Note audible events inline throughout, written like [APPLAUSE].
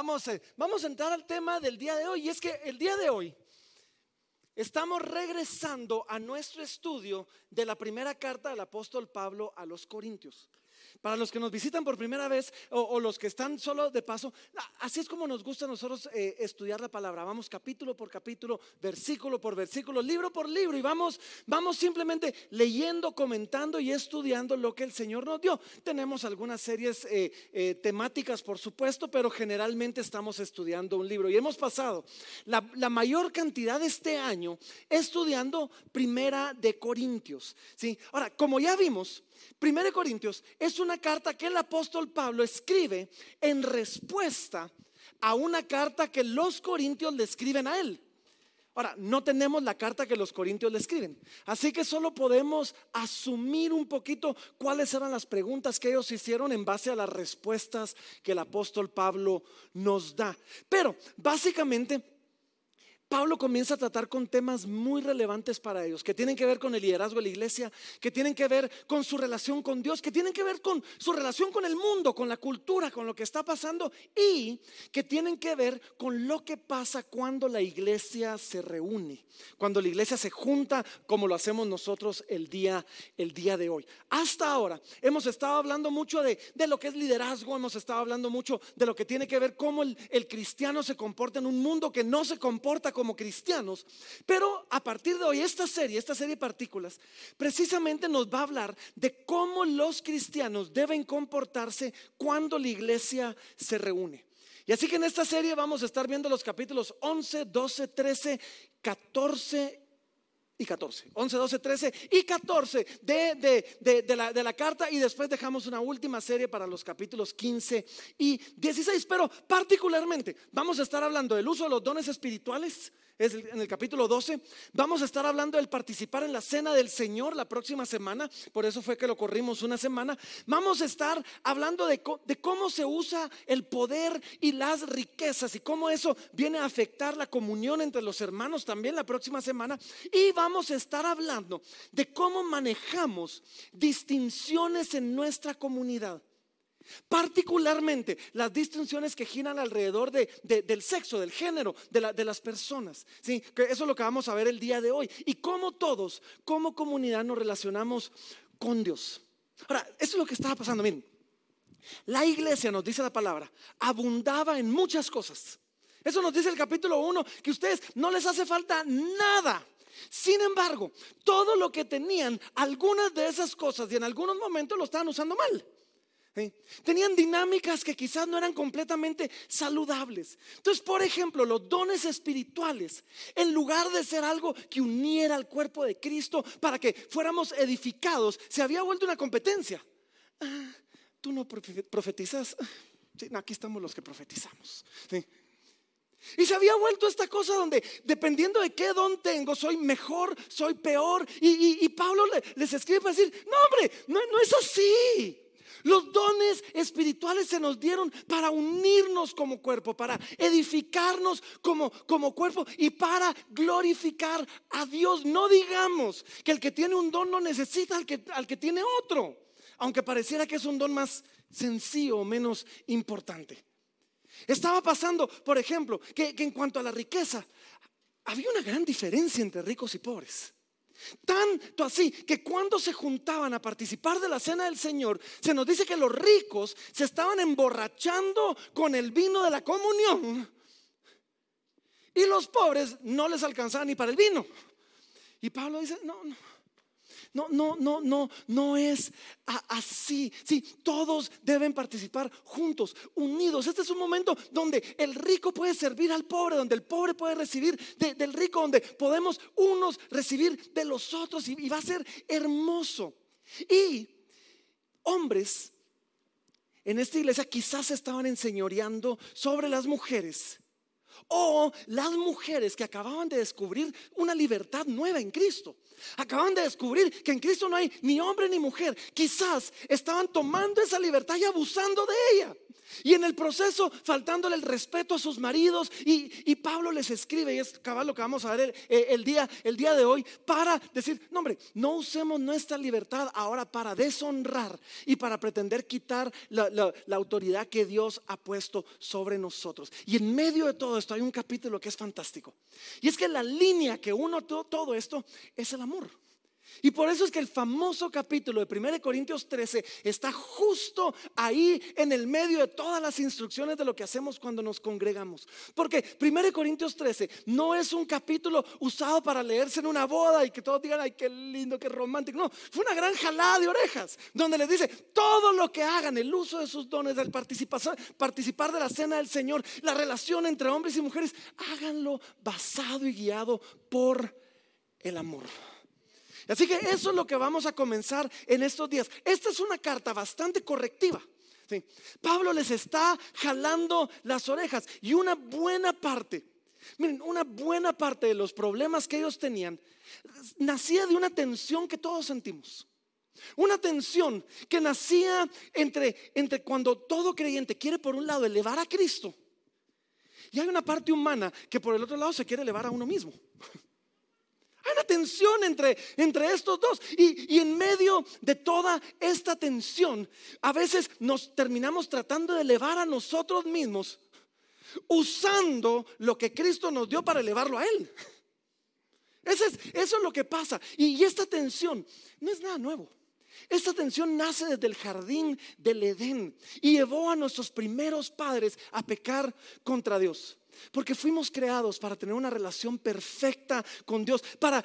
vamos, eh, vamos a entrar al tema del día de hoy. Y es que el día de hoy estamos regresando a nuestro estudio de la primera carta del apóstol Pablo a los Corintios. Para los que nos visitan por primera vez o, los que están solo de paso, así es como nos gusta a nosotros eh, estudiar la palabra. Vamos capítulo por capítulo, versículo por versículo, libro por libro y vamos, vamos simplemente leyendo, comentando y estudiando lo que el Señor nos dio. Tenemos algunas series eh, eh, temáticas, por supuesto, pero generalmente estamos estudiando un libro y hemos pasado la, la mayor cantidad de este año estudiando Primera de Corintios. ¿sí? Ahora, como ya vimos, Primera Corintios es una carta que el apóstol Pablo escribe en respuesta a una carta que los corintios le escriben a él. Ahora, no tenemos la carta que los corintios le escriben, así que solo podemos asumir un poquito cuáles eran las preguntas que ellos hicieron en base a las respuestas que el apóstol Pablo nos da. Pero básicamente Pablo comienza a tratar con temas muy relevantes para ellos, que tienen que ver con el liderazgo de la iglesia, que tienen que ver con su relación con Dios, que tienen que ver con su relación con el mundo, con la cultura, con lo que está pasando y que tienen que ver con lo que pasa cuando la iglesia se reúne, cuando la iglesia se junta como lo hacemos nosotros el día, el día de hoy. Hasta ahora hemos estado hablando mucho de, lo que es liderazgo, hemos estado hablando mucho de lo que tiene que ver cómo el, el cristiano se comporta en un mundo que no se comporta como cristianos. Pero a partir de hoy, esta serie, esta serie de partículas, precisamente nos va a hablar de cómo los cristianos deben comportarse cuando la iglesia se reúne. Y así que en esta serie vamos a estar viendo los capítulos 11, 12, 13, 14 y 14. 11, 12, 13 y 14 de, la, de, la, carta y después dejamos una última serie para los capítulos 15 y 16. Pero particularmente vamos a estar hablando del uso de los dones espirituales es en el capítulo 12. Vamos a estar hablando del participar en la cena del Señor la próxima semana, por eso fue que lo corrimos una semana. Vamos a estar hablando de, de cómo se usa el poder y las riquezas y cómo eso viene a afectar la comunión entre los hermanos también la próxima semana. Y vamos a estar hablando de cómo manejamos distinciones en nuestra comunidad. Particularmente las distinciones que giran alrededor del sexo, del género, de, las personas. ¿sí? Que eso es lo que vamos a ver el día de hoy. Y cómo todos, como comunidad, nos relacionamos con Dios. Ahora, eso es lo que estaba pasando. Miren, la iglesia, nos dice la palabra, abundaba en muchas cosas. Eso nos dice el capítulo 1, que a ustedes no les hace falta nada. Sin embargo, todo lo que tenían, algunas de esas cosas y en algunos momentos lo estaban usando mal. Tenían dinámicas que quizás no eran completamente saludables. Entonces, por ejemplo, los dones espirituales, en lugar de ser algo que uniera al cuerpo de Cristo para que fuéramos edificados, se había vuelto una competencia. Ah, Tú no profetizas. aquí estamos los que profetizamos. Y se había vuelto esta cosa donde dependiendo de qué don tengo, soy mejor, soy peor. Y, Pablo les escribe para decir, no hombre, no, no es así. Los dones espirituales se nos dieron para unirnos como cuerpo, para edificarnos como, como cuerpo y para glorificar a Dios. No digamos que el que tiene un don no necesita al que, al que tiene otro, aunque pareciera que es un don más sencillo o menos importante. Estaba pasando, por ejemplo, que en cuanto a la riqueza, había una gran diferencia entre ricos y pobres. Tanto así que cuando se juntaban a participar de la cena del Señor, se nos dice que los ricos se estaban emborrachando con el vino de la comunión y los pobres no les alcanzaban ni para el vino. Y Pablo dice, no, no, no, no, no, no, no es así. Sí, todos deben participar juntos, unidos. Este es un momento donde el rico puede servir al pobre, donde el pobre puede recibir del rico, donde podemos unos recibir de los otros y, y va a ser hermoso. Y hombres en esta iglesia quizás estaban enseñoreando sobre las mujeres. O las mujeres que acababan de descubrir una libertad nueva en Cristo. Acaban de descubrir que en Cristo no hay ni hombre ni mujer. Quizás estaban tomando esa libertad y abusando de ella. Y en el proceso, faltándole el respeto a sus maridos, y, Pablo les escribe, y es cabal lo que vamos a ver el, día, el día de hoy, para decir, no no usemos nuestra libertad ahora para deshonrar y para pretender quitar la, autoridad que Dios ha puesto sobre nosotros. Y en medio de todo esto hay un capítulo que es fantástico. Y es que la línea que uno todo esto es el amor. Y por eso es que el famoso capítulo de 1 Corintios 13 está justo ahí en el medio de todas las instrucciones de lo que hacemos cuando nos congregamos. Porque 1 Corintios 13 no es un capítulo usado para leerse en una boda y que todos digan, ay, qué lindo, qué romántico. No, fue una gran jalada de orejas donde les dice, todo lo que hagan, el uso de sus dones, el participar de la cena del Señor, la relación entre hombres y mujeres, háganlo basado y guiado por el amor. Así que eso es lo que vamos a comenzar en estos días. Esta es una carta bastante correctiva. Pablo les está jalando las orejas y una buena parte, miren, una buena parte de los problemas que ellos tenían nacía de una tensión que todos sentimos. Una tensión que nacía entre, entre cuando todo creyente quiere por un lado elevar a Cristo y hay una parte humana que por el otro lado se quiere elevar a uno mismo. Hay una tensión entre, entre estos dos. Y, y, en medio de toda esta tensión, a veces nos terminamos tratando de elevar a nosotros mismos usando lo que Cristo nos dio para elevarlo a Él. Eso es, eso es lo que pasa. Y, y esta tensión no es nada nuevo. Esta tensión nace desde el jardín del Edén y llevó a nuestros primeros padres a pecar contra Dios. Porque fuimos creados para tener una relación perfecta con Dios, para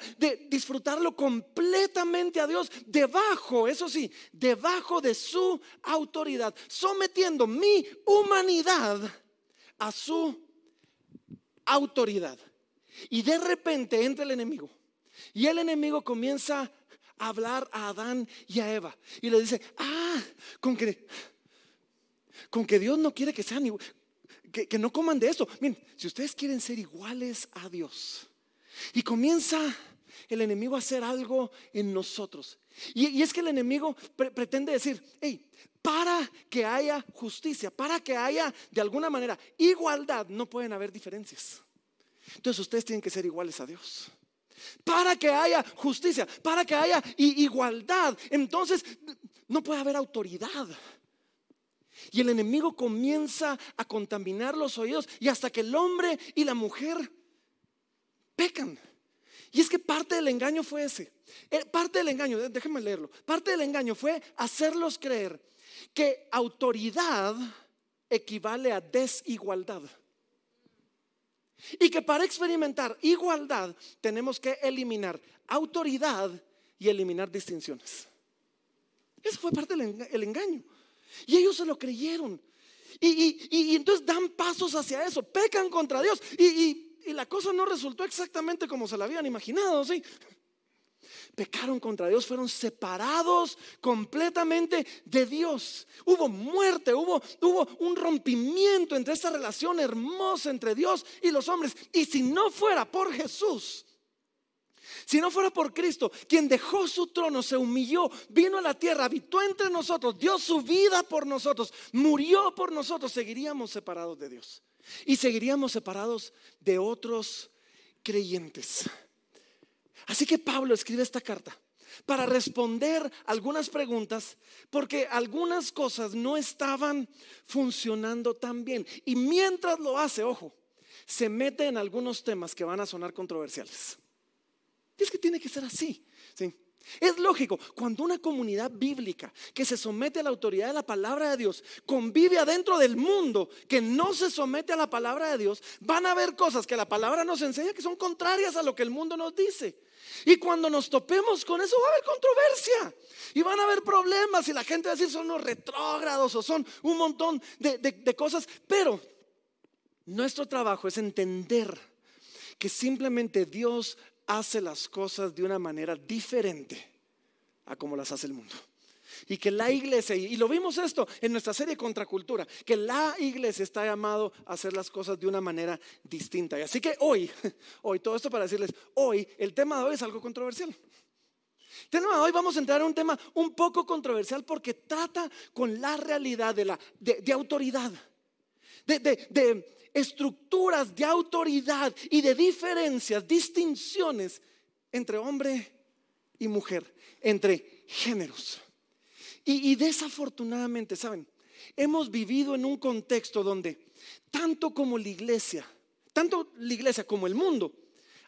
disfrutarlo completamente a Dios, debajo, eso sí, debajo de su autoridad, sometiendo mi humanidad a su autoridad. Y de repente entra el enemigo. Y el enemigo comienza a hablar a Adán y a Eva. Y le dice, ah, con que, con que Dios no quiere que sean iguales que, no coman de esto. Miren, si ustedes quieren ser iguales a Dios y comienza el enemigo a hacer algo en nosotros. Y, es que el enemigo pretende decir, hey, para que haya justicia, para que haya de alguna manera igualdad, no pueden haber diferencias. Entonces ustedes tienen que ser iguales a Dios. Para que haya justicia, para que haya igualdad, entonces no puede haber autoridad. Y el enemigo comienza a contaminar los oídos y hasta que el hombre y la mujer pecan. Y es que parte del engaño fue ese. Eh, parte del engaño, déjenme leerlo. Parte del engaño fue hacerlos creer que autoridad equivale a desigualdad. Y que para experimentar igualdad tenemos que eliminar autoridad y eliminar distinciones. Eso fue parte del engaño. Y ellos se lo creyeron. Y, entonces dan pasos hacia eso, pecan contra Dios. Y, la cosa no resultó exactamente como se la habían imaginado, ¿sí? Pecaron contra Dios, fueron separados completamente de Dios. Hubo muerte, hubo, hubo un rompimiento entre esta relación hermosa entre Dios y los hombres. Y si no fuera por Jesús, si no fuera por Cristo, quien dejó su trono, se humilló, vino a la tierra, habitó entre nosotros, dio su vida por nosotros, murió por nosotros, seguiríamos separados de Dios. Y seguiríamos separados de otros creyentes. Así que Pablo escribe esta carta para responder algunas preguntas, porque algunas cosas no estaban funcionando tan bien. Y mientras lo hace, ojo, se mete en algunos temas que van a sonar controversiales. Es que tiene que ser así. ¿sí? Es lógico, cuando una comunidad bíblica que se somete a la autoridad de la palabra de Dios convive adentro del mundo que no se somete a la palabra de Dios, van a haber cosas que la palabra nos enseña que son contrarias a lo que el mundo nos dice. Y cuando nos topemos con eso va a haber controversia y van a haber problemas y la gente va a decir son los retrógrados o son un montón de, de cosas. Pero nuestro trabajo es entender que simplemente Dios hace las cosas de una manera diferente a como las hace el mundo. Y que la iglesia, y lo vimos esto en nuestra serie Contracultura, que la iglesia está llamado a hacer las cosas de una manera distinta. Y así que hoy, [LAUGHS] hoy, todo esto para decirles, hoy el tema de hoy es algo controversial. hoy vamos a entrar en un tema un poco controversial porque trata con la realidad de, la, de, autoridad, de, de estructuras de autoridad y de diferencias, distinciones entre hombre y mujer, entre géneros. Y, desafortunadamente, ¿saben? Hemos vivido en un contexto donde tanto como la iglesia, tanto la iglesia como el mundo,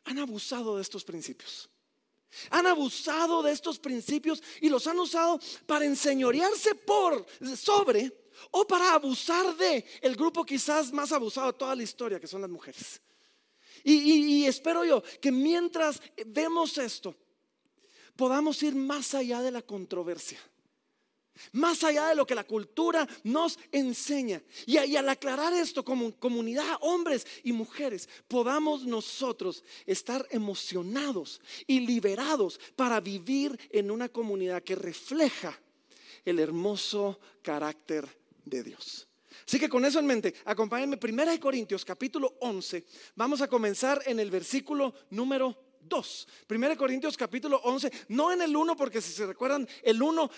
han abusado de estos principios. Han abusado de estos principios y los han usado para enseñorearse por sobre o para abusar de el grupo quizás más abusado de toda la historia, que son las mujeres. Y, y espero yo que mientras vemos esto, podamos ir más allá de la controversia. Más allá de lo que la cultura nos enseña. Y, al aclarar esto como comunidad, hombres y mujeres, podamos nosotros estar emocionados y liberados para vivir en una comunidad que refleja el hermoso carácter de Dios. Así que con eso en mente, acompáñenme, 1 Corintios capítulo 11, vamos a comenzar en el versículo número 2. 1 Corintios capítulo 11, no en el 1 porque si se recuerdan, el 1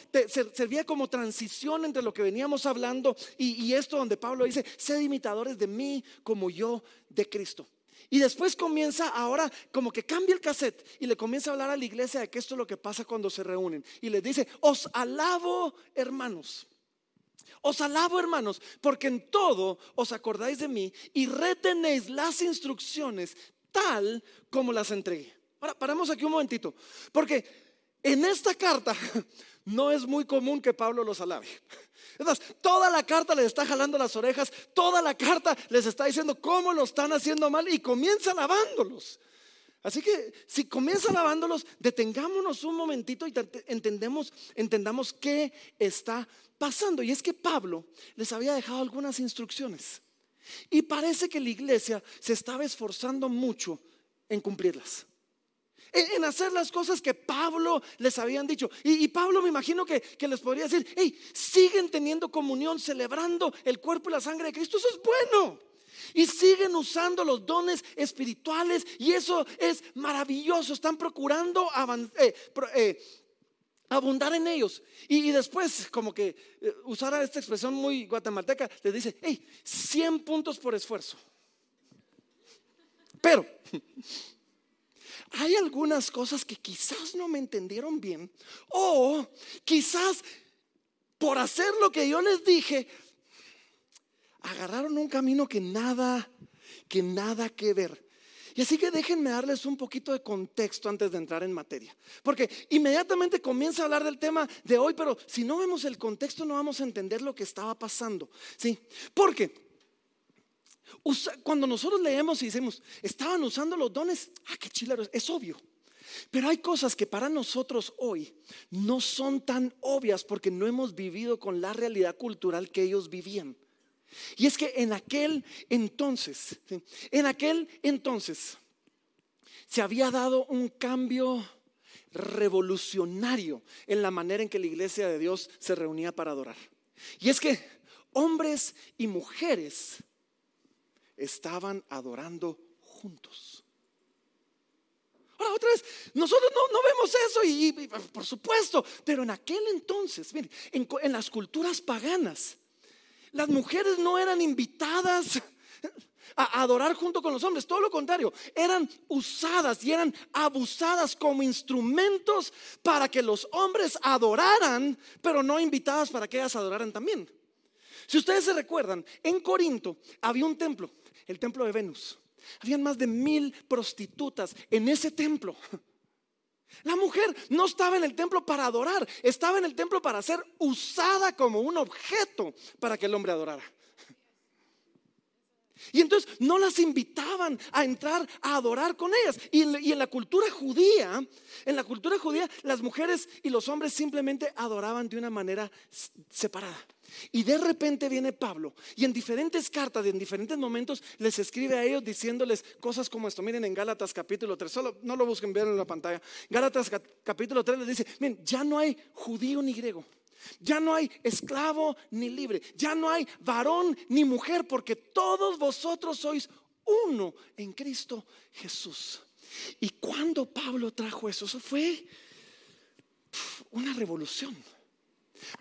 servía como transición entre lo que veníamos hablando y, y esto donde Pablo dice, sed imitadores de mí como yo de Cristo. Y después comienza ahora como que cambia el cassette y le comienza a hablar a la iglesia de que esto es lo que pasa cuando se reúnen. Y les dice, os alabo hermanos. Os alabo hermanos, porque en todo os acordáis de mí y retenéis las instrucciones tal como las entregué. Ahora, paramos aquí un momentito, porque en esta carta [LAUGHS] no es muy común que Pablo los alabe. Toda la carta les está jalando las orejas, toda la carta les está diciendo cómo lo están haciendo mal y comienza alabándolos. Así que si comienza alabándolos, detengámonos un momentito y entendamos qué está pasando. Y es que Pablo les había dejado algunas instrucciones. Y parece que la iglesia se estaba esforzando mucho en cumplirlas en hacer las cosas que Pablo les habían dicho. Y, Pablo me imagino que, les podría decir, hey, siguen teniendo comunión, celebrando el cuerpo y la sangre de Cristo, eso es bueno. Y siguen usando los dones espirituales y eso es maravilloso. Están procurando eh, eh, abundar en ellos. Y, después, como que eh, usara esta expresión muy guatemalteca, les dice, hey, 100 puntos por esfuerzo. Pero [LAUGHS] hay algunas cosas que quizás no me entendieron bien o quizás por hacer lo que yo les dije, agarraron un camino que nada, que nada que ver. Y así que déjenme darles un poquito de contexto antes de entrar en materia. Porque inmediatamente comienza a hablar del tema de hoy, pero si no vemos el contexto no vamos a entender lo que estaba pasando. ¿Sí? Porque cuando nosotros leemos y decimos, estaban usando los dones, ah, qué chilero, es obvio. Pero hay cosas que para nosotros hoy no son tan obvias porque no hemos vivido con la realidad cultural que ellos vivían. Y es que en aquel entonces, en aquel entonces, se había dado un cambio revolucionario en la manera en que la iglesia de Dios se reunía para adorar. Y es que hombres y mujeres estaban adorando juntos. Ahora, otra vez, nosotros no, vemos eso y, por supuesto, pero en aquel entonces, en, las culturas paganas, las mujeres no eran invitadas a adorar junto con los hombres, todo lo contrario, eran usadas y eran abusadas como instrumentos para que los hombres adoraran, pero no invitadas para que ellas adoraran también. Si ustedes se recuerdan, en Corinto había un templo el templo de Venus. Habían más de mil prostitutas en ese templo. La mujer no estaba en el templo para adorar, estaba en el templo para ser usada como un objeto para que el hombre adorara. Y entonces no las invitaban a entrar a adorar con ellas. Y en, la cultura judía, en la cultura judía, las mujeres y los hombres simplemente adoraban de una manera separada. Y de repente viene Pablo y en diferentes cartas, en diferentes momentos, les escribe a ellos diciéndoles cosas como esto. Miren en Gálatas capítulo 3, solo no lo busquen, ver en la pantalla. Gálatas capítulo 3 les dice, miren, ya no hay judío ni griego. Ya no hay esclavo ni libre. Ya no hay varón ni mujer, porque todos vosotros sois uno en Cristo Jesús. Y cuando Pablo trajo eso, eso fue una revolución.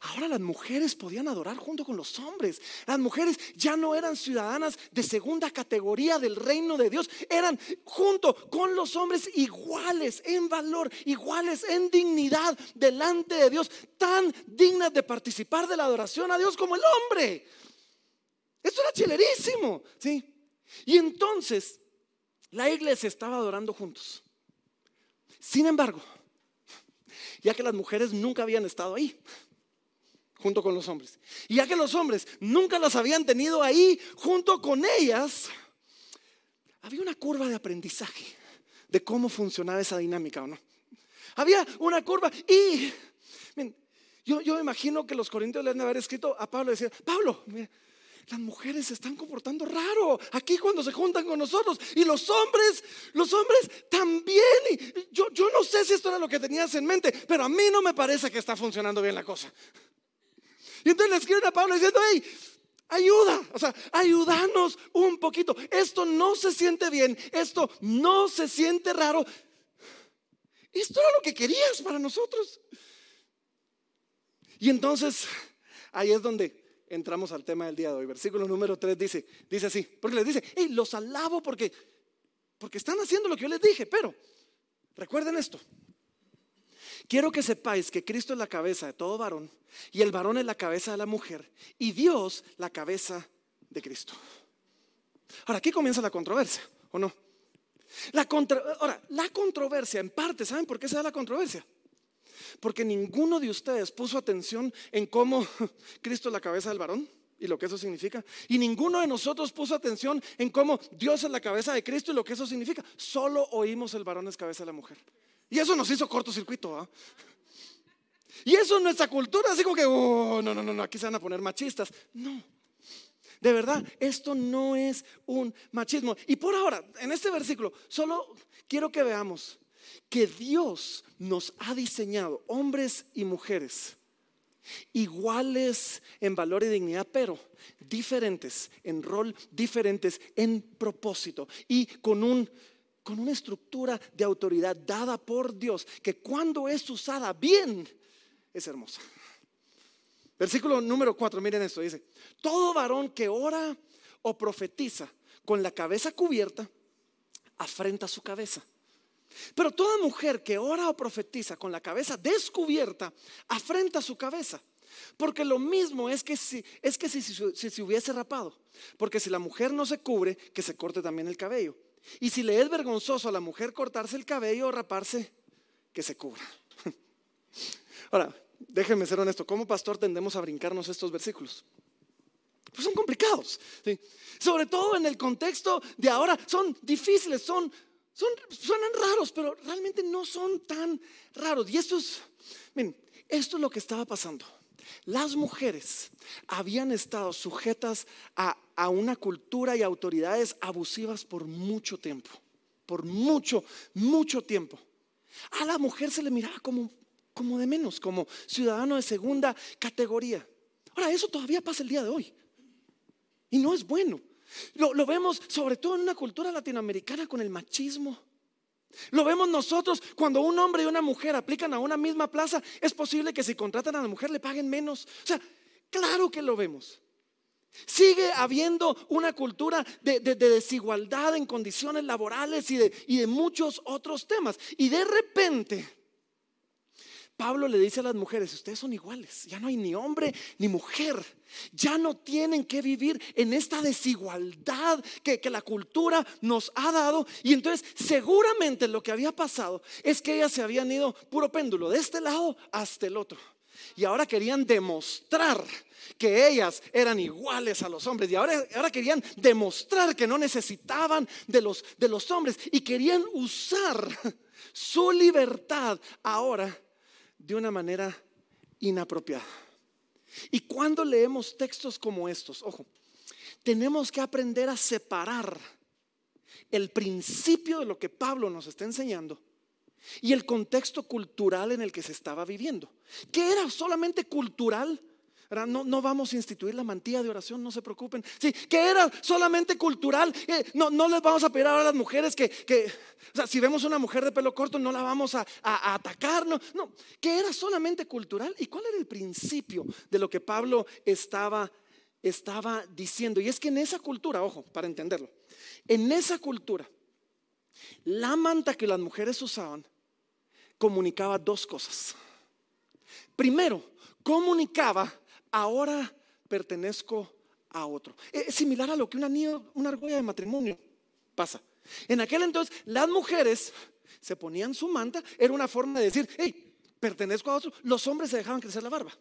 Ahora las mujeres podían adorar junto con los hombres. Las mujeres ya no eran ciudadanas de segunda categoría del reino de Dios. Eran junto con los hombres iguales en valor, iguales en dignidad delante de Dios, tan dignas de participar de la adoración a Dios como el hombre. Esto era chilerísimo, ¿sí? Y entonces la iglesia estaba adorando juntos. Sin embargo, ya que las mujeres nunca habían estado ahí, junto con los hombres. Y ya que los hombres nunca las habían tenido ahí junto con ellas, había una curva de aprendizaje de cómo funcionaba esa dinámica o no. Había una curva y yo, yo me imagino que los corintios le han de haber escrito a Pablo y decir, Pablo, las mujeres se están comportando raro aquí cuando se juntan con nosotros. Y los hombres, los hombres también. Y yo, yo no sé si esto era lo que tenías en mente, pero a mí no me parece que está funcionando bien la cosa. Y entonces le escriben a Pablo diciendo, hey, ayuda, o sea, ayúdanos un poquito. Esto no se siente bien, esto no se siente raro. Esto era lo que querías para nosotros. Y entonces, ahí es donde entramos al tema del día de hoy. Versículo número 3 dice, dice así, porque les dice, hey, los alabo porque, porque están haciendo lo que yo les dije, pero recuerden esto, Quiero que sepáis que Cristo es la cabeza de todo varón y el varón es la cabeza de la mujer y Dios la cabeza de Cristo. Ahora, aquí comienza la controversia, ¿o no? La ahora, la controversia, en parte, ¿saben por qué se da la controversia? Porque ninguno de ustedes puso atención en cómo [LAUGHS] Cristo es la cabeza del varón y lo que eso significa. Y ninguno de nosotros puso atención en cómo Dios es la cabeza de Cristo y lo que eso significa. Solo oímos el varón es cabeza de la mujer. Y eso nos hizo cortocircuito. ¿ah? Y eso en nuestra cultura, así como que, oh, no, no, no, aquí se van a poner machistas. No. De verdad, esto no es un machismo. Y por ahora, en este versículo, solo quiero que veamos que Dios nos ha diseñado, hombres y mujeres, iguales en valor y dignidad, pero diferentes en rol, diferentes en propósito y con un con una estructura de autoridad dada por Dios, que cuando es usada bien, es hermosa. Versículo número 4, miren esto, dice, todo varón que ora o profetiza con la cabeza cubierta, afrenta su cabeza. Pero toda mujer que ora o profetiza con la cabeza descubierta, afrenta su cabeza. Porque lo mismo es que si, es que si, si se hubiese rapado. Porque si la mujer no se cubre, que se corte también el cabello. Y si le es vergonzoso a la mujer cortarse el cabello o raparse, que se cubra. [LAUGHS] Ahora, déjenme ser honesto, como pastor tendemos a brincarnos estos versículos? Pues son complicados, sobre todo en el contexto de ahora, son difíciles, son, son, suenan raros, pero realmente no son tan raros. Y esto es, miren, esto es lo que estaba pasando. Las mujeres habían estado sujetas a, una cultura y autoridades abusivas por mucho tiempo, por mucho, mucho tiempo. A la mujer se le miraba como, como de menos, como ciudadano de segunda categoría. Ahora, eso todavía pasa el día de hoy. Y no es bueno. Lo, lo, vemos sobre todo en una cultura latinoamericana con el machismo. Lo vemos nosotros cuando un hombre y una mujer aplican a una misma plaza, es posible que si contratan a la mujer le paguen menos. O sea, claro que lo vemos. Sigue habiendo una cultura de, desigualdad en condiciones laborales y de muchos otros temas. Y de repente Pablo le dice a las mujeres, ustedes son iguales, ya no hay ni hombre ni mujer, ya no tienen que vivir en esta desigualdad que, la cultura nos ha dado. Y entonces seguramente lo que había pasado es que ellas se habían ido puro péndulo, de este lado hasta el otro. Y ahora querían demostrar que ellas eran iguales a los hombres. Y ahora, ahora querían demostrar que no necesitaban de los, de los hombres. Y querían usar su libertad ahora de una manera inapropiada. Y cuando leemos textos como estos, ojo, tenemos que aprender a separar el principio de lo que Pablo nos está enseñando y el contexto cultural en el que se estaba viviendo. Que era solamente cultural, No, no, vamos a instituir la mantilla de oración, no se preocupen. Sí, que era solamente cultural. Eh, no, no les vamos a pedir ahora a las mujeres que, que, si vemos una mujer de pelo corto, no la vamos a, a, atacar. No, no, que era solamente cultural. ¿Y cuál era el principio de lo que Pablo estaba, estaba diciendo? Y es que en esa cultura, ojo, para entenderlo, en esa cultura, la manta que las mujeres usaban comunicaba dos cosas. Primero, comunicaba ahora pertenezco a otro. Es similar a lo que un anillo, una argolla de matrimonio pasa. En aquel entonces las mujeres se ponían su manta, era una forma de decir, hey, pertenezco a otro. Los hombres se dejaban crecer la barba.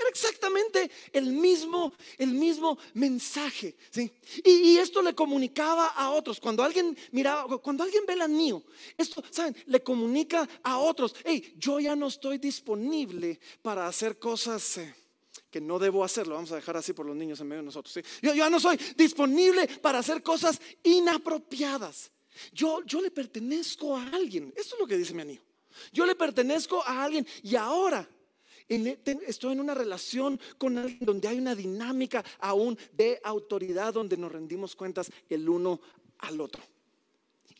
Era exactamente el mismo, el mismo mensaje. ¿sí? Y, esto le comunicaba a otros. Cuando alguien miraba, cuando alguien ve el anillo, esto, ¿saben? Le comunica a otros, hey, yo ya no estoy disponible para hacer cosas. Eh, que no debo hacerlo, vamos a dejar así por los niños en medio de nosotros. Yo, ya no soy disponible para hacer cosas inapropiadas. Yo, yo le pertenezco a alguien. Esto es lo que dice mi anillo. Yo le pertenezco a alguien y ahora e, estoy en una relación con alguien donde hay una dinámica aún de autoridad, donde nos rendimos cuentas el uno al otro.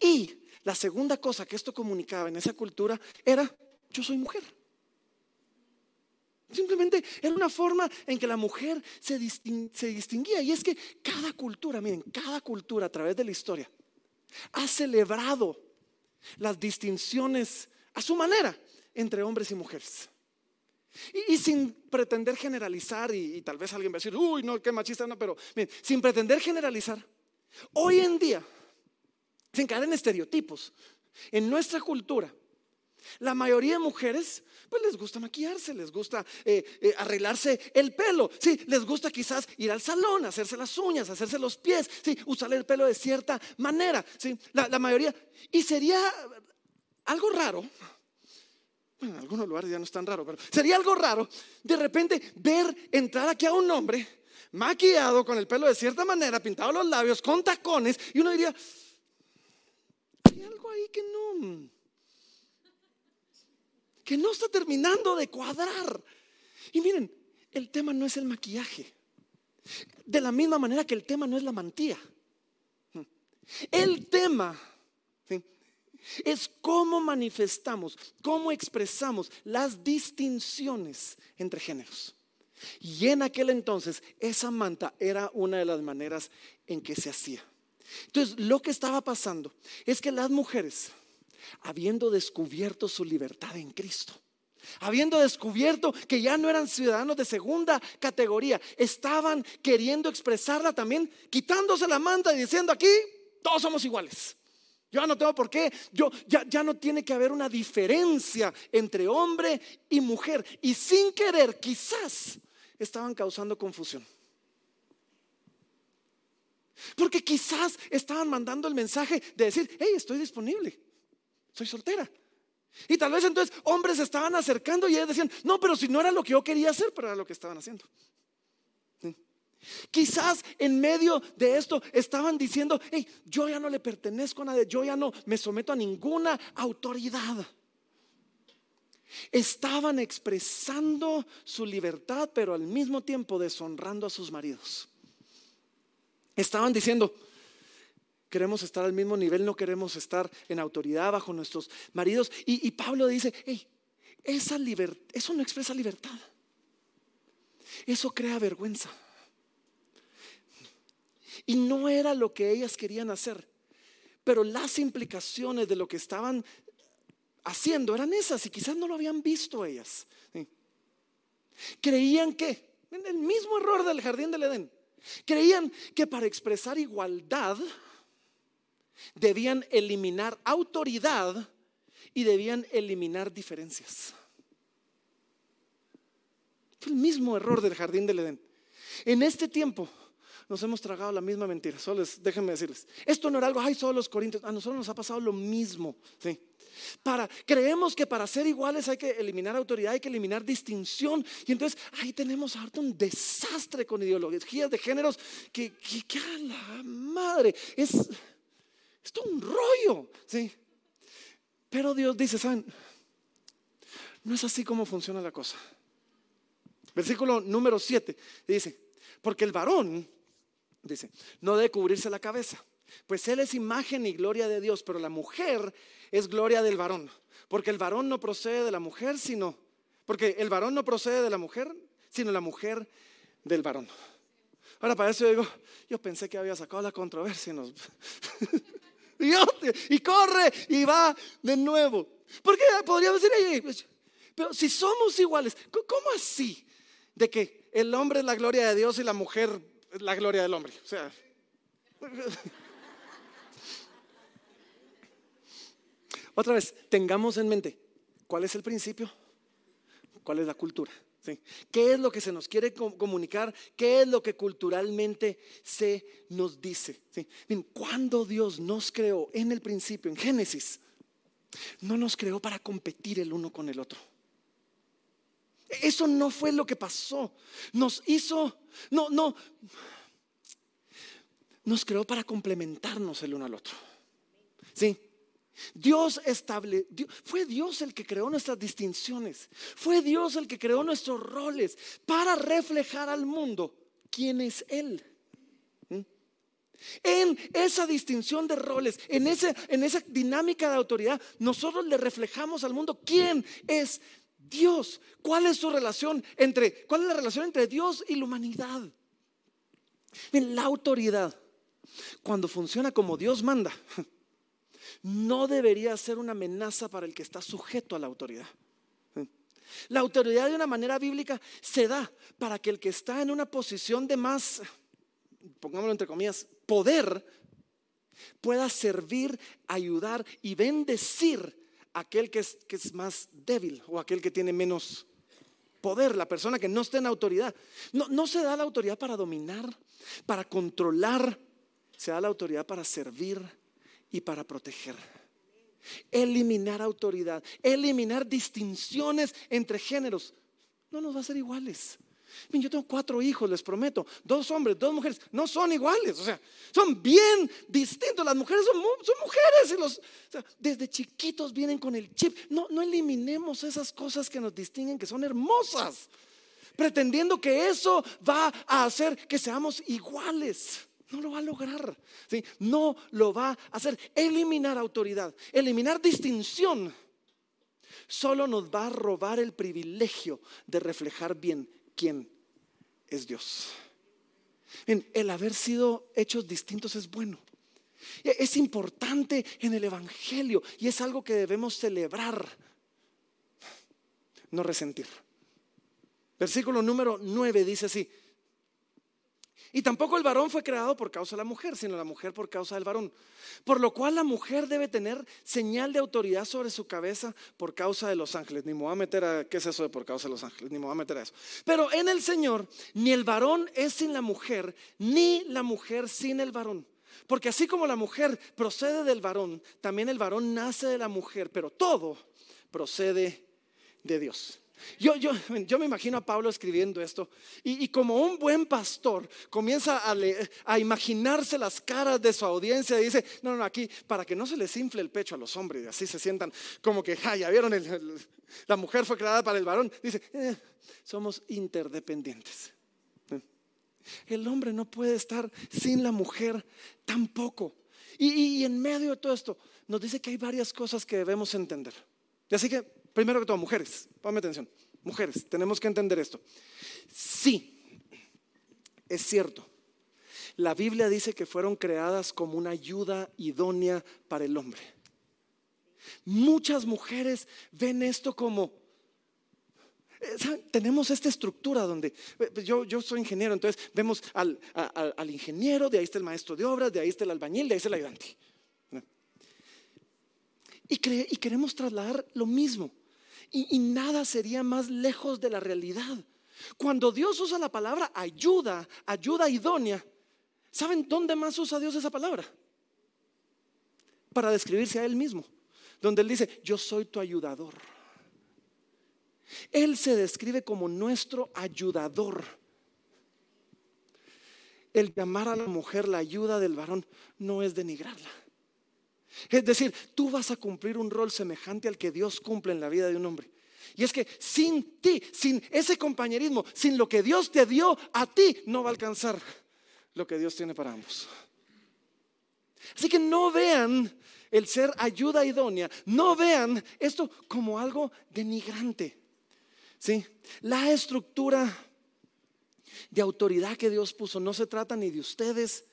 Y la segunda cosa que esto comunicaba en esa cultura era, yo soy mujer. Simplemente era una forma en que la mujer se, distinguía. Y es que cada cultura, miren, cada cultura a través de la historia ha celebrado las distinciones a su manera entre hombres y mujeres. Y, sin pretender generalizar, y, tal vez alguien va a decir, uy, no, qué machista, no, pero miren, sin pretender generalizar, hoy en día, sin caer en estereotipos, en nuestra cultura, la mayoría de mujeres, pues les gusta maquillarse, les gusta eh, eh, arreglarse el pelo, sí, les gusta quizás ir al salón, hacerse las uñas, hacerse los pies, sí, usar el pelo de cierta manera, sí, la, mayoría. Y sería algo raro, bueno, en algunos lugares ya no es tan raro, pero sería algo raro de repente ver entrar aquí a un hombre maquillado con el pelo de cierta manera, pintado los labios, con tacones, y uno diría, hay algo ahí que no que no está terminando de cuadrar. Y miren, el tema no es el maquillaje. De la misma manera que el tema no es la mantilla. El tema es cómo manifestamos, cómo expresamos las distinciones entre géneros. Y en aquel entonces esa manta era una de las maneras en que se hacía. Entonces lo que estaba pasando es que las mujeres habiendo descubierto su libertad en Cristo. Habiendo descubierto que ya no eran ciudadanos de segunda categoría, estaban queriendo expresarla también, quitándose la manta y diciendo aquí todos somos iguales. Yo no tengo por qué, yo ya, ya no tiene que haber una diferencia entre hombre y mujer. Y sin querer, quizás estaban causando confusión. Porque quizás estaban mandando el mensaje de decir, hey, estoy disponible soy soltera. Y tal vez entonces hombres se estaban acercando y ellos decían, no, pero si no era lo que yo quería hacer, pero era lo que estaban haciendo. Quizás en medio de esto estaban diciendo, hey, yo ya no le pertenezco a nadie, yo ya no me someto a ninguna autoridad. Estaban expresando su libertad, pero al mismo tiempo deshonrando a sus maridos. Estaban diciendo, queremos estar al mismo nivel, no queremos estar en autoridad bajo nuestros maridos. Y, Pablo dice, hey, esa libertad, eso no expresa libertad. Eso crea vergüenza. Y no era lo que ellas querían hacer. Pero las implicaciones de lo que estaban haciendo eran esas y quizás no lo habían visto ellas. Creían que, en el mismo error del jardín del Edén, creían que para expresar igualdad, debían eliminar autoridad y debían eliminar diferencias. Fue el mismo error del jardín del Edén. En este tiempo nos hemos tragado la misma mentira. Solo déjenme decirles, esto no era algo, ay, solo los corintios, a nosotros nos ha pasado lo mismo. ¿sí? Para, creemos que para ser iguales hay que eliminar autoridad, hay que eliminar distinción. Y entonces ahí tenemos ahorita un desastre con ideologías de géneros que, que a la madre es esto es un rollo, ¿sí? Pero Dios dice, ¿saben? No es así como funciona la cosa. Versículo número 7 dice, porque el varón, dice, no debe cubrirse la cabeza, pues él es imagen y gloria de Dios, pero la mujer es gloria del varón, porque el varón no procede de la mujer, sino, porque el varón no procede de la mujer, sino la mujer del varón. Ahora para eso yo digo, yo pensé que había sacado la controversia y, corre y va de nuevo. Porque podría decir, pues, pero si somos iguales, ¿cómo así? De que el hombre es la gloria de Dios y la mujer es la gloria del hombre. O sea. [LAUGHS] Otra vez, tengamos en mente, ¿cuál es el principio? ¿Cuál es la cultura? ¿Qué es lo que se nos quiere comunicar? ¿Qué es lo que culturalmente se nos dice? Cuando Dios nos creó en el principio, en Génesis, no nos creó para competir el uno con el otro. Eso no fue lo que pasó. Nos hizo, no, no, nos creó para complementarnos el uno al otro. Sí. Dios estable, fue Dios el que creó nuestras distinciones, fue Dios el que creó nuestros roles para reflejar al mundo quién es Él. ¿Mm? En esa distinción de roles, en, ese, en esa dinámica de autoridad, nosotros le reflejamos al mundo quién es Dios. ¿Cuál es su relación entre, cuál es la relación entre Dios y la humanidad? En la autoridad, cuando funciona como Dios manda, [LAUGHS] no debería ser una amenaza para el que está sujeto a la autoridad. La autoridad de una manera bíblica se da para que el que está en una posición de más, pongámoslo entre comillas, poder, pueda servir, ayudar y bendecir a aquel que es, que es más débil o aquel que tiene menos poder, la persona que no está en autoridad. No, no se da la autoridad para dominar, para controlar, se da la autoridad para servir, y para proteger. Eliminar autoridad, eliminar distinciones entre géneros. No nos va a ser iguales. Yo tengo cuatro hijos, les prometo. Dos hombres, dos mujeres. No son iguales. O sea, son bien distintos. Las mujeres son, mujeres. Y los, desde chiquitos vienen con el chip. No, no eliminemos esas cosas que nos distinguen, que son hermosas. Pretendiendo que eso va a hacer que seamos iguales. No lo va a lograr. ¿sí? No lo va a hacer. Eliminar autoridad, eliminar distinción, solo nos va a robar el privilegio de reflejar bien quién es Dios. el haber sido hechos distintos es bueno. Es importante en el Evangelio y es algo que debemos celebrar, no resentir. Versículo número 9 dice así, y tampoco el varón fue creado por causa de la mujer, sino la mujer por causa del varón. Por lo cual la mujer debe tener señal de autoridad sobre su cabeza por causa de los ángeles. Ni me voy a meter a, ¿qué es eso de por causa de los ángeles? Ni me voy a meter a eso. Pero en el Señor, ni el varón es sin la mujer, ni la mujer sin el varón. Porque así como la mujer procede del varón, también el varón nace de la mujer, pero todo procede de Dios. Yo, yo, yo, me imagino a Pablo escribiendo esto y, como un buen pastor comienza a, a, imaginarse las caras de su audiencia y dice, no, no, aquí para que no se les infle el pecho a los hombres y así se sientan como que, ya vieron, la mujer fue creada para el varón. Dice, eh, somos interdependientes. El hombre no puede estar sin la mujer tampoco. Y, y en medio de todo esto nos dice que hay varias cosas que debemos entender. Así que Primero que todo, mujeres, ponme atención. Mujeres, tenemos que entender esto. Sí, es cierto. La Biblia dice que fueron creadas como una ayuda idónea para el hombre. Muchas mujeres ven esto como, tenemos esta estructura donde eh, yo, yo soy ingeniero, entonces vemos al, al, ingeniero, de ahí está el maestro de obras, de ahí está el albañil, de ahí está el ayudante. Y, y queremos trasladar lo mismo. Y, nada sería más lejos de la realidad. Cuando Dios usa la palabra ayuda, ayuda idónea, ¿saben dónde más usa Dios esa palabra? Para describirse a Él mismo. Donde Él dice, yo soy tu ayudador. Él se describe como nuestro ayudador. El llamar a la mujer la ayuda del varón no es denigrarla. Es decir, tú vas a cumplir un rol semejante al que Dios cumple en la vida de un hombre. Y es que sin ti, sin ese compañerismo, sin lo que Dios te dio a ti, no va a alcanzar lo que Dios tiene para ambos. Así que no vean el ser ayuda idónea, no vean esto como algo denigrante. ¿Sí? La estructura de autoridad que Dios puso no se trata ni de ustedes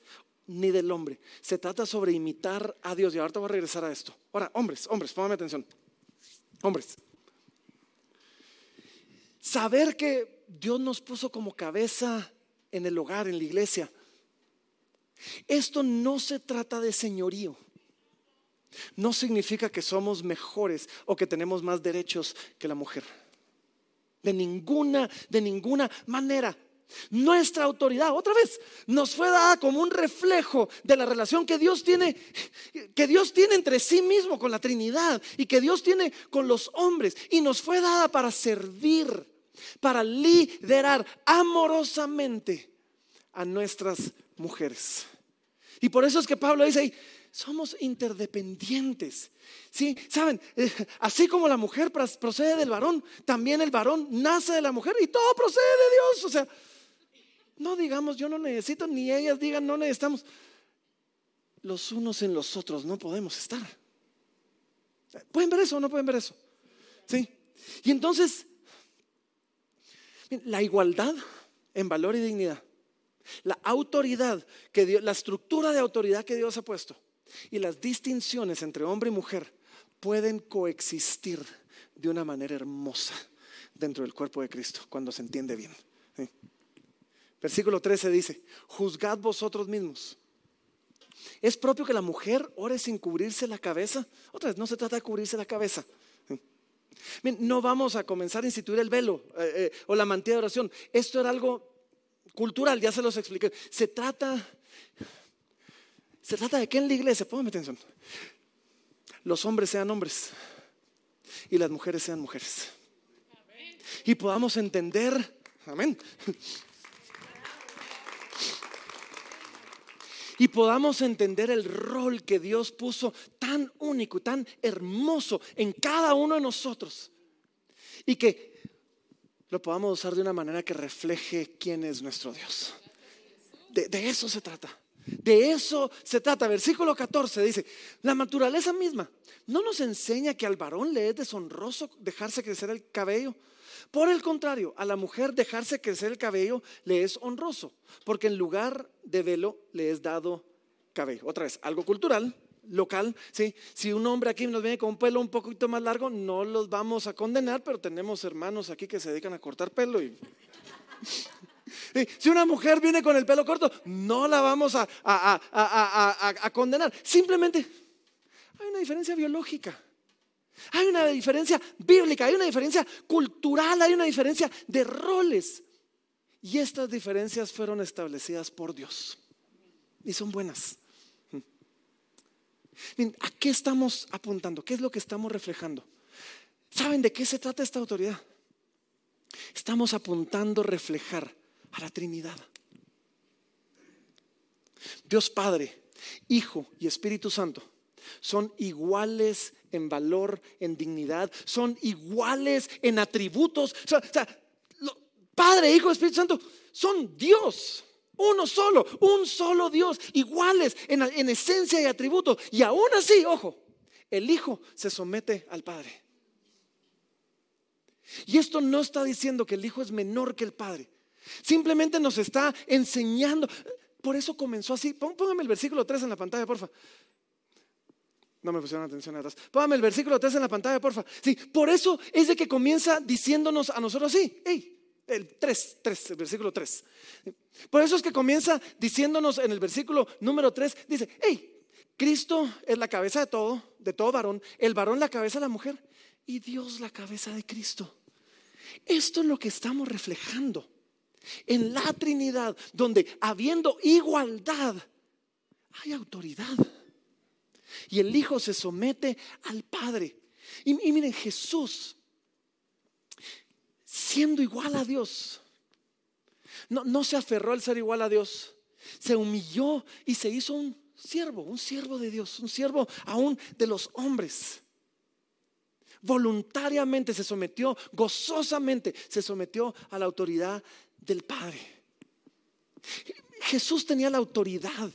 ni del hombre, se trata sobre imitar a Dios. Y ahorita voy a regresar a esto. Ahora, hombres, hombres, pónganme atención. Hombres. Saber que Dios nos puso como cabeza en el hogar, en la iglesia. Esto no se trata de señorío. No significa que somos mejores o que tenemos más derechos que la mujer. De ninguna, de ninguna manera. Nuestra autoridad, otra vez, nos fue dada como un reflejo de la relación que Dios tiene, que Dios tiene entre sí mismo con la Trinidad y que Dios tiene con los hombres. Y nos fue dada para servir, para liderar amorosamente a nuestras mujeres. Y por eso es que Pablo dice, somos interdependientes. ¿Sí? ¿Saben? Eh, así como la mujer procede del varón, también el varón nace de la mujer y todo procede de Dios. O sea, no digamos yo no necesito, ni ellas digan no necesitamos. Los unos en los otros no podemos estar. ¿Pueden ver eso o no pueden ver eso? Sí. Y entonces, la igualdad en valor y dignidad, la autoridad que Dios, la estructura de autoridad que Dios ha puesto y las distinciones entre hombre y mujer pueden coexistir de una manera hermosa dentro del cuerpo de Cristo cuando se entiende bien. Versículo 13 dice, juzgad vosotros mismos. ¿Es propio que la mujer ore sin cubrirse la cabeza? Otra vez, no se trata de cubrirse la cabeza. No vamos a comenzar a instituir el velo eh, eh, o la mantilla de oración. Esto era algo cultural, ya se los expliqué. Se trata, se trata de que en la iglesia, póngame atención, los hombres sean hombres y las mujeres sean mujeres. Y podamos entender, amén, y podamos entender el rol que Dios puso tan único tan hermoso en cada uno de nosotros y que lo podamos usar de una manera que refleje quién es nuestro Dios. De, de eso se trata. De eso se trata. Versículo 14 dice, la naturaleza misma no nos enseña que al varón le es deshonroso dejarse crecer el cabello por el contrario, a la mujer dejarse crecer el cabello le es honroso, porque en lugar de velo le es dado cabello. Otra vez, algo cultural, local, ¿sí? Si un hombre aquí nos viene con un pelo un poquito más largo, no los vamos a condenar, pero tenemos hermanos aquí que se dedican a cortar pelo y... [LAUGHS] Si una mujer viene con el pelo corto, no la vamos a, a condenar. Simplemente hay una diferencia biológica. Hay una diferencia bíblica, hay una diferencia cultural, hay una diferencia de roles. Y estas diferencias fueron establecidas por Dios. Y son buenas. ¿A qué estamos apuntando? ¿Qué es lo que estamos reflejando? ¿Saben de qué se trata esta autoridad? Estamos apuntando a reflejar a la Trinidad. Dios Padre, Hijo y Espíritu Santo son iguales en valor, en dignidad, son iguales en atributos. Padre, Hijo, Espíritu Santo, son Dios. Uno solo, un solo Dios, iguales en, en esencia y atributo. Y aún así, ojo, el Hijo se somete al Padre. Y esto no está diciendo que el Hijo es menor que el Padre. Simplemente nos está enseñando. Por eso comenzó así. Póngame el versículo 3 en la pantalla, porfa. No me pusieron atención atrás. Póngame el versículo 3 en la pantalla, porfa. Sí, por eso es de que comienza diciéndonos a nosotros así. Hey, el 3, 3, el versículo 3. Por eso es que comienza diciéndonos en el versículo número 3, dice, hey, Cristo es la cabeza de todo, de todo varón, el varón la cabeza de la mujer y Dios la cabeza de Cristo. Esto es lo que estamos reflejando en la Trinidad, donde habiendo igualdad, hay autoridad. Y el Hijo se somete al Padre. Y, miren, Jesús, siendo igual a Dios, no, no se aferró al ser igual a Dios, se humilló y se hizo un siervo, un siervo de Dios, un siervo aún de los hombres. voluntariamente se sometió, gozosamente se sometió a la autoridad del Padre. Jesús tenía la autoridad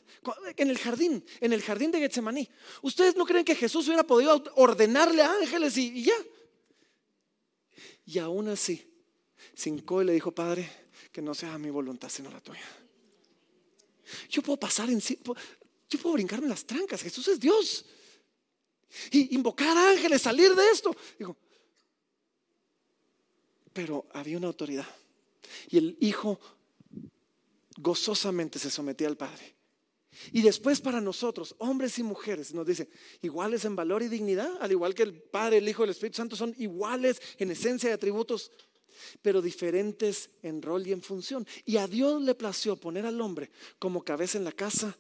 en el jardín, en el jardín de Getsemaní. ¿Ustedes no creen que Jesús hubiera podido ordenarle a ángeles y, ya? Y aún así, cincó y le dijo, Padre, que no sea mi voluntad sino la tuya. Yo puedo pasar en yo puedo brincarme las trancas. Jesús es Dios. Y invocar ángeles, salir de esto. Pero había una autoridad. Y el Hijo gozosamente se sometía al Padre. Y después para nosotros, hombres y mujeres, nos dice, iguales en valor y dignidad, al igual que el Padre, el Hijo y el Espíritu Santo son iguales en esencia y atributos, pero diferentes en rol y en función. Y a Dios le plació poner al hombre como cabeza en la casa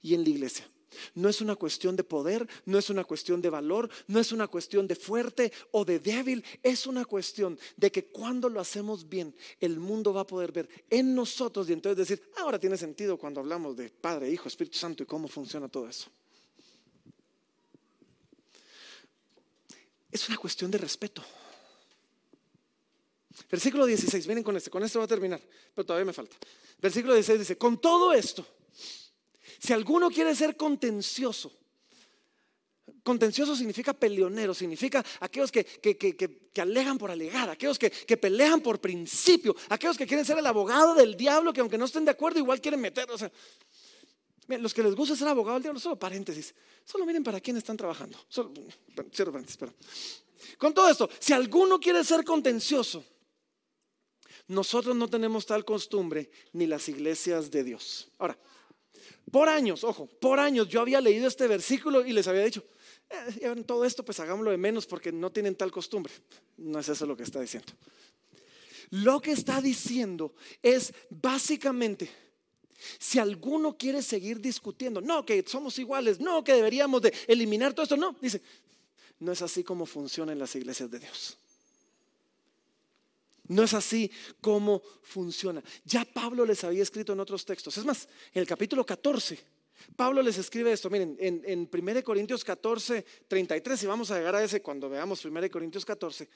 y en la iglesia. No es una cuestión de poder, no es una cuestión de valor, no es una cuestión de fuerte o de débil, es una cuestión de que cuando lo hacemos bien, el mundo va a poder ver en nosotros y entonces decir, ahora tiene sentido cuando hablamos de Padre, Hijo, Espíritu Santo y cómo funciona todo eso. Es una cuestión de respeto. Versículo 16, miren con este, con esto va a terminar, pero todavía me falta. Versículo 16 dice, con todo esto, si alguno quiere ser contencioso, contencioso significa peleonero, significa aquellos que, que, alegan por alegar, aquellos que, pelean por principio, aquellos que quieren ser el abogado del diablo, que aunque no estén de acuerdo, igual quieren meter. O sea, los que les gusta ser abogado del diablo, solo paréntesis, solo miren para quién están trabajando. cierro paréntesis, Con todo esto, si alguno quiere ser contencioso, nosotros no tenemos tal costumbre ni las iglesias de Dios. Ahora, por años, ojo, por años yo había leído este versículo y les había dicho, eh, todo esto pues hagámoslo de menos porque no tienen tal costumbre. No es eso lo que está diciendo. Lo que está diciendo es básicamente, si alguno quiere seguir discutiendo, no, que somos iguales, no, que deberíamos de eliminar todo esto, no, dice, no es así como funcionan las iglesias de Dios. No es así como funciona. Ya Pablo les había escrito en otros textos. Es más, en el capítulo 14, Pablo les escribe esto. Miren, en, en 1 Corintios 14, 33, y vamos a llegar a ese cuando veamos 1 Corintios 14.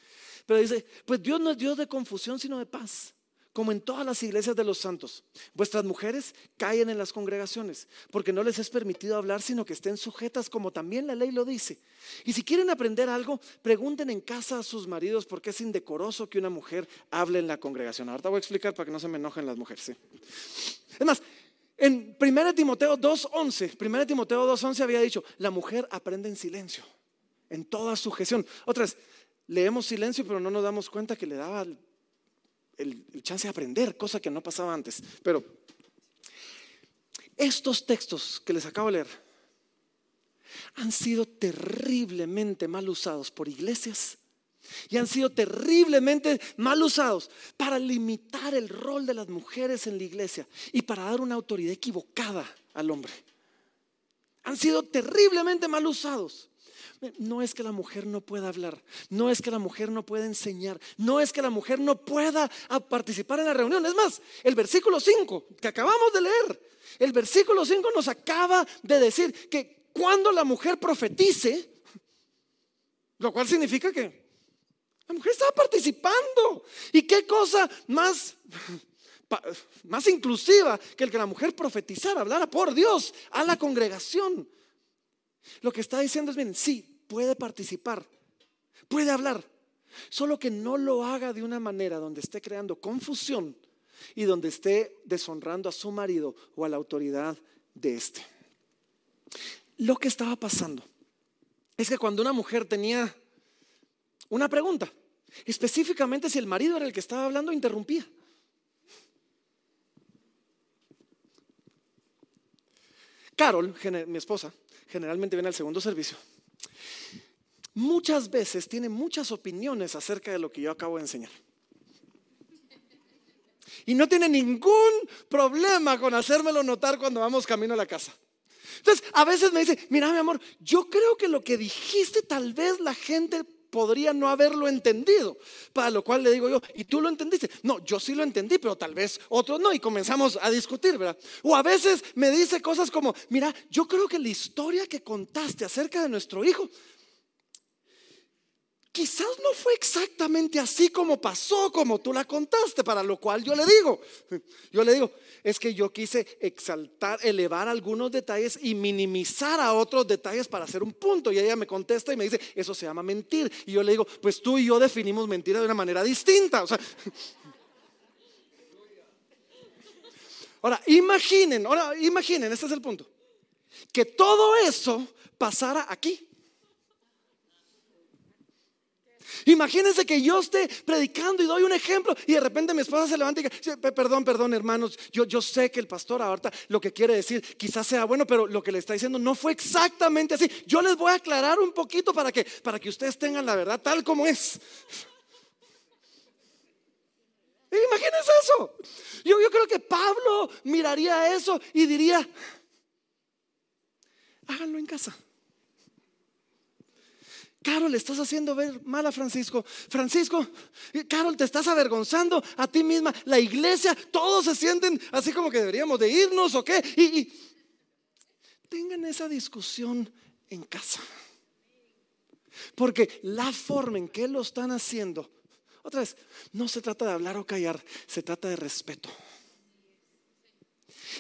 Pero dice, pues Dios no es Dios de confusión, sino de paz como en todas las iglesias de los santos. Vuestras mujeres caen en las congregaciones, porque no les es permitido hablar, sino que estén sujetas como también la ley lo dice. Y si quieren aprender algo, pregunten en casa a sus maridos, porque es indecoroso que una mujer hable en la congregación. Ahorita voy a explicar para que no se me enojen las mujeres. Es más, en 1 Timoteo 2.11, 1 Timoteo 2.11 había dicho, la mujer aprende en silencio, en toda sujeción. Otras, leemos silencio, pero no nos damos cuenta que le daba el, chance de aprender, cosa que no pasaba antes. Pero estos textos que les acabo de leer han sido terriblemente mal usados por iglesias y han sido terriblemente mal usados para limitar el rol de las mujeres en la iglesia y para dar una autoridad equivocada al hombre. Han sido terriblemente mal usados. No es que la mujer no pueda hablar, no es que la mujer no pueda enseñar, no es que la mujer no pueda participar en la reunión. Es más, el versículo 5 que acabamos de leer, el versículo 5 nos acaba de decir que cuando la mujer profetice, lo cual significa que la mujer estaba participando. ¿Y qué cosa más, más inclusiva que el que la mujer profetizara, hablara por Dios a la congregación? Lo que está diciendo es, bien, sí, puede participar, puede hablar, solo que no lo haga de una manera donde esté creando confusión y donde esté deshonrando a su marido o a la autoridad de este. Lo que estaba pasando es que cuando una mujer tenía una pregunta, específicamente si el marido era el que estaba hablando, interrumpía. Carol, mi esposa, generalmente viene al segundo servicio, muchas veces tiene muchas opiniones acerca de lo que yo acabo de enseñar. Y no tiene ningún problema con hacérmelo notar cuando vamos camino a la casa. Entonces, a veces me dice, mira mi amor, yo creo que lo que dijiste tal vez la gente podría no haberlo entendido. Para lo cual le digo yo, ¿y tú lo entendiste? No, yo sí lo entendí, pero tal vez otros no. Y comenzamos a discutir, ¿verdad? O a veces me dice cosas como, mira, yo creo que la historia que contaste acerca de nuestro hijo, quizás no fue exactamente así como pasó, como tú la contaste, para lo cual yo le digo, [LAUGHS] yo le digo, es que yo quise exaltar, elevar algunos detalles y minimizar a otros detalles para hacer un punto. Y ella me contesta y me dice, eso se llama mentir. Y yo le digo, pues tú y yo definimos mentira de una manera distinta. O sea, [LAUGHS] ahora, imaginen, ahora imaginen, este es el punto, que todo eso pasara aquí. Imagínense que yo esté predicando y doy un ejemplo y de repente mi esposa se levanta y dice, perdón, perdón hermanos, yo, yo sé que el pastor ahorita lo que quiere decir quizás sea bueno, pero lo que le está diciendo no fue exactamente así. Yo les voy a aclarar un poquito para que, para que ustedes tengan la verdad tal como es. [LAUGHS] Imagínense eso. Yo, yo creo que Pablo miraría eso y diría, háganlo en casa. Carol, estás haciendo ver mal a Francisco. Francisco, Carol, te estás avergonzando a ti misma. La iglesia, todos se sienten así como que deberíamos de irnos o qué. Y, tengan esa discusión en casa. Porque la forma en que lo están haciendo, otra vez, no se trata de hablar o callar, se trata de respeto.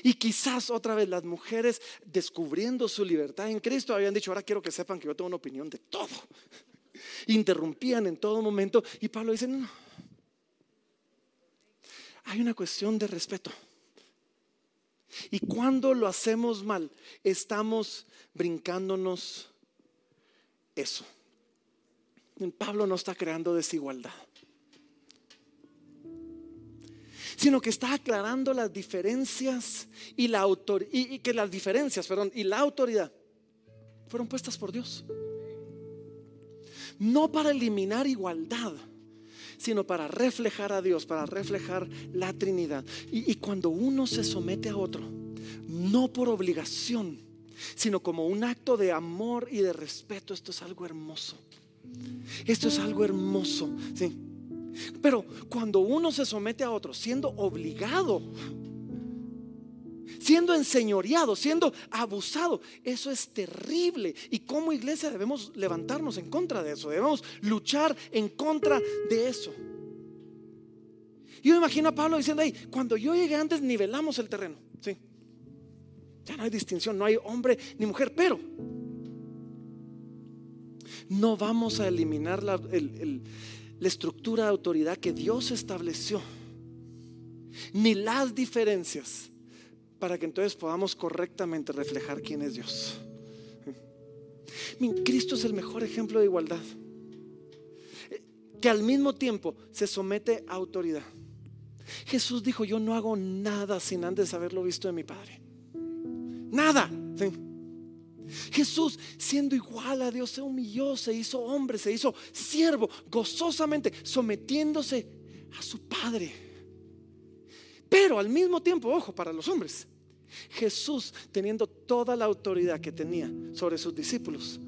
Y quizás otra vez las mujeres descubriendo su libertad en Cristo habían dicho, ahora quiero que sepan que yo tengo una opinión de todo. [LAUGHS] Interrumpían en todo momento y Pablo dice, no, hay una cuestión de respeto. Y cuando lo hacemos mal, estamos brincándonos eso. Pablo no está creando desigualdad sino que está aclarando las diferencias y la autoridad, y, que las diferencias, perdón, y la autoridad fueron puestas por Dios. No para eliminar igualdad, sino para reflejar a Dios, para reflejar la Trinidad. Y, y, cuando uno se somete a otro, no por obligación, sino como un acto de amor y de respeto, esto es algo hermoso. Esto es algo hermoso. ¿sí? Pero cuando uno se somete a otro siendo obligado, siendo enseñoreado, siendo abusado, eso es terrible. Y como iglesia debemos levantarnos en contra de eso, debemos luchar en contra de eso. Yo imagino a Pablo diciendo ahí, cuando yo llegué antes nivelamos el terreno, ¿sí? Ya no hay distinción, no hay hombre ni mujer, pero no vamos a eliminar la, el, la estructura de autoridad que Dios estableció, ni las diferencias, para que entonces podamos correctamente reflejar quién es Dios. Cristo es el mejor ejemplo de igualdad, que al mismo tiempo se somete a autoridad. Jesús dijo, yo no hago nada sin antes haberlo visto de mi Padre. Nada. Jesús, siendo igual a Dios, se humilló, se hizo hombre, se hizo siervo, gozosamente, sometiéndose a su Padre. Pero al mismo tiempo, ojo, para los hombres, Jesús teniendo toda la autoridad que tenía sobre sus discípulos,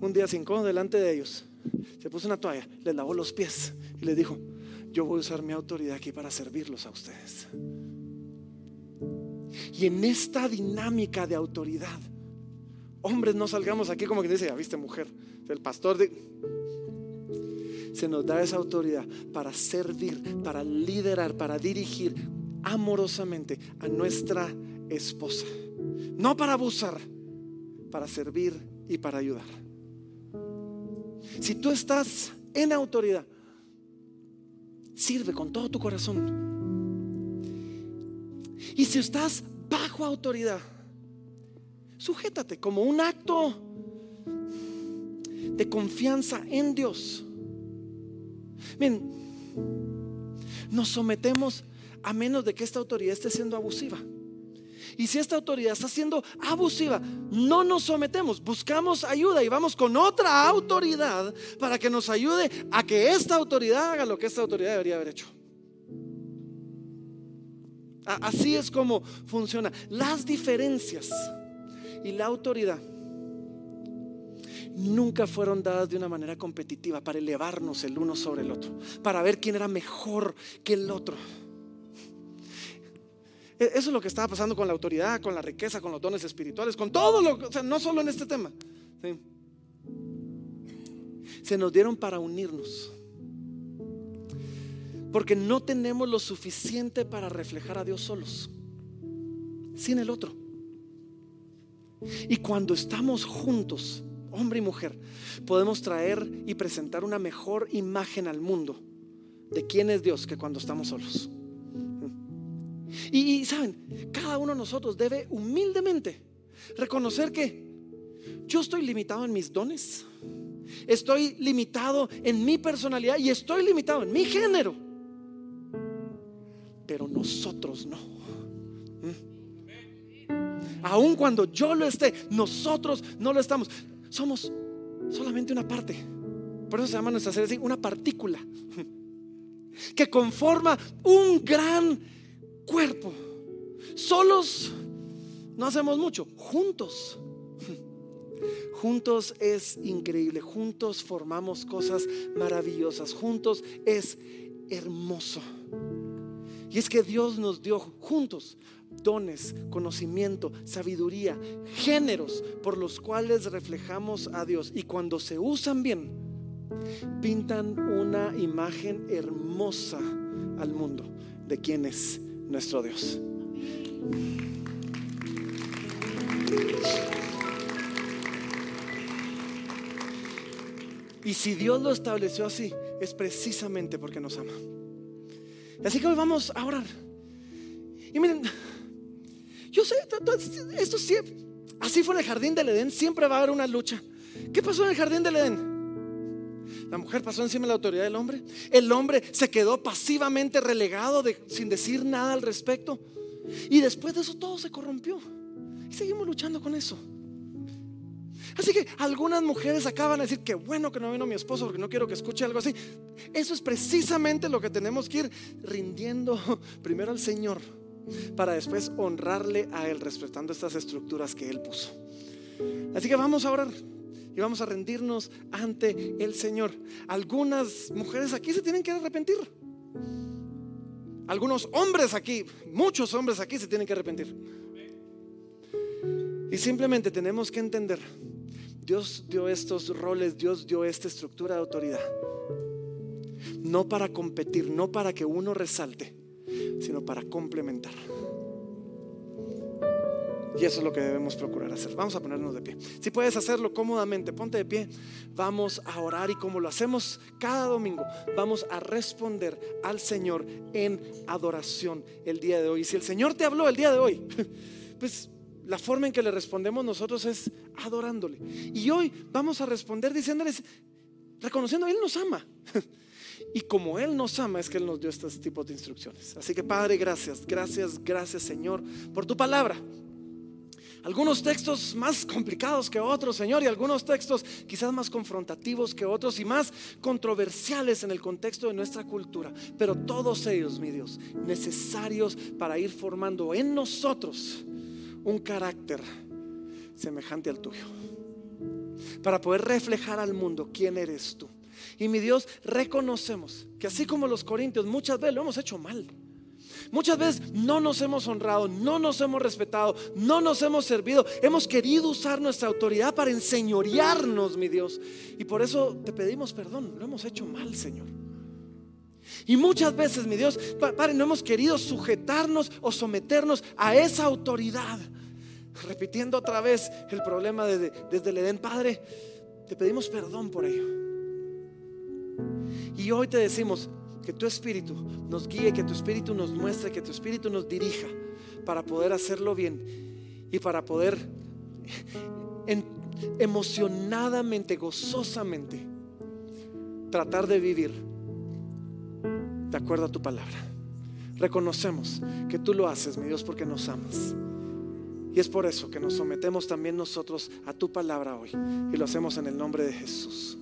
un día se delante de ellos, se puso una toalla, les lavó los pies y les dijo, yo voy a usar mi autoridad aquí para servirlos a ustedes. Y en esta dinámica de autoridad, hombres, no salgamos aquí como que dice, ya viste mujer, el pastor se nos da esa autoridad para servir, para liderar, para dirigir amorosamente a nuestra esposa. No para abusar, para servir y para ayudar. Si tú estás en autoridad, sirve con todo tu corazón. Y si estás bajo autoridad. Sujétate como un acto de confianza en Dios. Miren, nos sometemos a menos de que esta autoridad esté siendo abusiva. Y si esta autoridad está siendo abusiva, no nos sometemos, buscamos ayuda y vamos con otra autoridad para que nos ayude a que esta autoridad haga lo que esta autoridad debería haber hecho. Así es como funciona. Las diferencias y la autoridad nunca fueron dadas de una manera competitiva para elevarnos el uno sobre el otro, para ver quién era mejor que el otro. E, eso es lo que estaba pasando con la autoridad, con la riqueza, con los dones espirituales, con todo lo, o sea, no solo en este tema. se nos dieron para unirnos. Porque no tenemos lo suficiente para reflejar a Dios solos, sin el otro. Y cuando estamos juntos, hombre y mujer, podemos traer y presentar una mejor imagen al mundo de quién es Dios que cuando estamos solos. Y, saben, cada uno de nosotros debe humildemente reconocer que yo estoy limitado en mis dones, estoy limitado en mi personalidad y estoy limitado en mi género. Pero nosotros no. Aun cuando yo lo esté, nosotros no lo estamos. Somos solamente una parte. Por eso se llama nuestra serie una partícula [LAUGHS] que conforma un gran cuerpo. Solos no hacemos mucho, juntos. [LAUGHS] Juntos es increíble, juntos formamos cosas maravillosas, juntos es hermoso. Y es que Dios nos dio juntos dones, conocimiento, sabiduría, géneros por los cuales reflejamos a Dios. Y cuando se usan bien, pintan una imagen hermosa al mundo de quién es nuestro Dios. Y si Dios lo estableció así, es precisamente porque nos ama. Así que hoy vamos a orar. Y miren, yo sé, esto siempre, así fue en el jardín del Edén, siempre va a haber una lucha. ¿Qué pasó en el jardín del Edén? La mujer pasó encima de la autoridad del hombre. El hombre se quedó pasivamente relegado sin decir nada al respecto. Y después de eso todo se corrompió. Y seguimos luchando con eso. Así que algunas mujeres acaban de decir que bueno que no vino mi esposo porque no quiero que escuche algo así. Eso es precisamente lo que tenemos que ir rindiendo [LAUGHS] primero al Señor para después honrarle a Él respetando estas estructuras que Él puso. Así que vamos a orar y vamos a rendirnos ante el Señor. Algunas mujeres aquí se tienen que arrepentir. Algunos hombres aquí, muchos hombres aquí se tienen que arrepentir. Y simplemente tenemos que entender, Dios dio estos roles, Dios dio esta estructura de autoridad. No para competir, no para que uno resalte, sino para complementar. Y eso es lo que debemos procurar hacer. Vamos a ponernos de pie. Si puedes hacerlo cómodamente, ponte de pie. Vamos a orar y como lo hacemos cada domingo, vamos a responder al Señor en adoración el día de hoy. Y si el Señor te habló el día de hoy, [LAUGHS] pues la forma en que le respondemos nosotros es adorándole. Y hoy vamos a responder diciéndoles, reconociendo, Él nos ama. [LAUGHS] Y como Él nos ama es que Él nos dio estos tipos de instrucciones. Así que Padre, gracias, gracias, gracias Señor por tu palabra. Algunos textos más complicados que otros, Señor, y algunos textos quizás más confrontativos que otros y más controversiales en el contexto de nuestra cultura. Pero todos ellos, mi Dios, necesarios para ir formando en nosotros un carácter semejante al tuyo. Para poder reflejar al mundo quién eres tú. Y mi Dios, reconocemos que así como los corintios muchas veces lo hemos hecho mal. Muchas veces no nos hemos honrado, no nos hemos respetado, no nos hemos servido. Hemos querido usar nuestra autoridad para enseñorearnos, mi Dios. Y por eso te pedimos perdón. Lo hemos hecho mal, Señor. Y muchas veces, mi Dios, Padre, no hemos querido sujetarnos o someternos a esa autoridad. Repitiendo otra vez el problema desde, el Edén, Padre, te pedimos perdón por ello. Y hoy te decimos que tu espíritu nos guíe, que tu espíritu nos muestre, que tu espíritu nos dirija para poder hacerlo bien y para poder emocionadamente, gozosamente tratar de vivir de acuerdo a tu palabra. Reconocemos que tú lo haces, mi Dios, porque nos amas. Y es por eso que nos sometemos también nosotros a tu palabra hoy. Y lo hacemos en el nombre de Jesús.